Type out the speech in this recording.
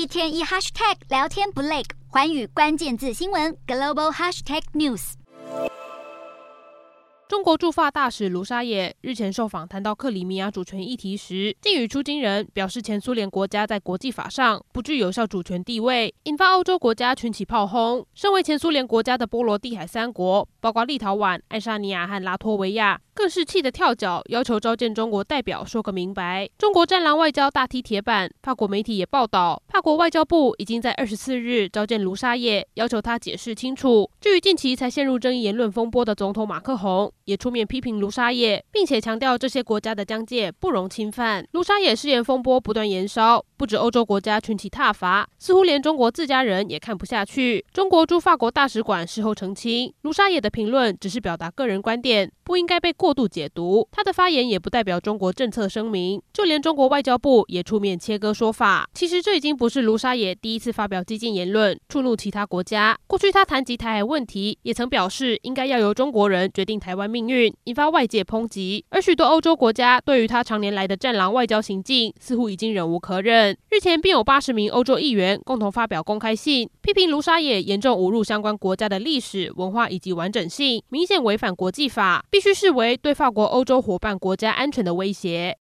一天一 hashtag 聊天不累，环宇关键字新闻 global hashtag news。中国驻法大使卢沙野日前受访谈到克里米亚主权议题时，竟语出惊人，表示前苏联国家在国际法上不具有效主权地位，引发欧洲国家群起炮轰。身为前苏联国家的波罗的海三国，包括立陶宛、爱沙尼亚和拉脱维亚。更是气得跳脚，要求召见中国代表说个明白。中国战狼外交大踢铁板，法国媒体也报道，法国外交部已经在二十四日召见卢沙野，要求他解释清楚。至于近期才陷入争议言论风波的总统马克宏，也出面批评卢沙野，并且强调这些国家的疆界不容侵犯。卢沙野誓言风波不断延烧，不止欧洲国家群起挞伐，似乎连中国自家人也看不下去。中国驻法国大使馆事后澄清，卢沙野的评论只是表达个人观点，不应该被过。度解读他的发言也不代表中国政策声明，就连中国外交部也出面切割说法。其实这已经不是卢沙野第一次发表激进言论，触怒其他国家。过去他谈及台海问题，也曾表示应该要由中国人决定台湾命运，引发外界抨击。而许多欧洲国家对于他常年来的战狼外交行径，似乎已经忍无可忍。日前便有八十名欧洲议员共同发表公开信，批评卢沙野严重侮辱相关国家的历史文化以及完整性，明显违反国际法，必须视为。对法国、欧洲伙伴国家安全的威胁。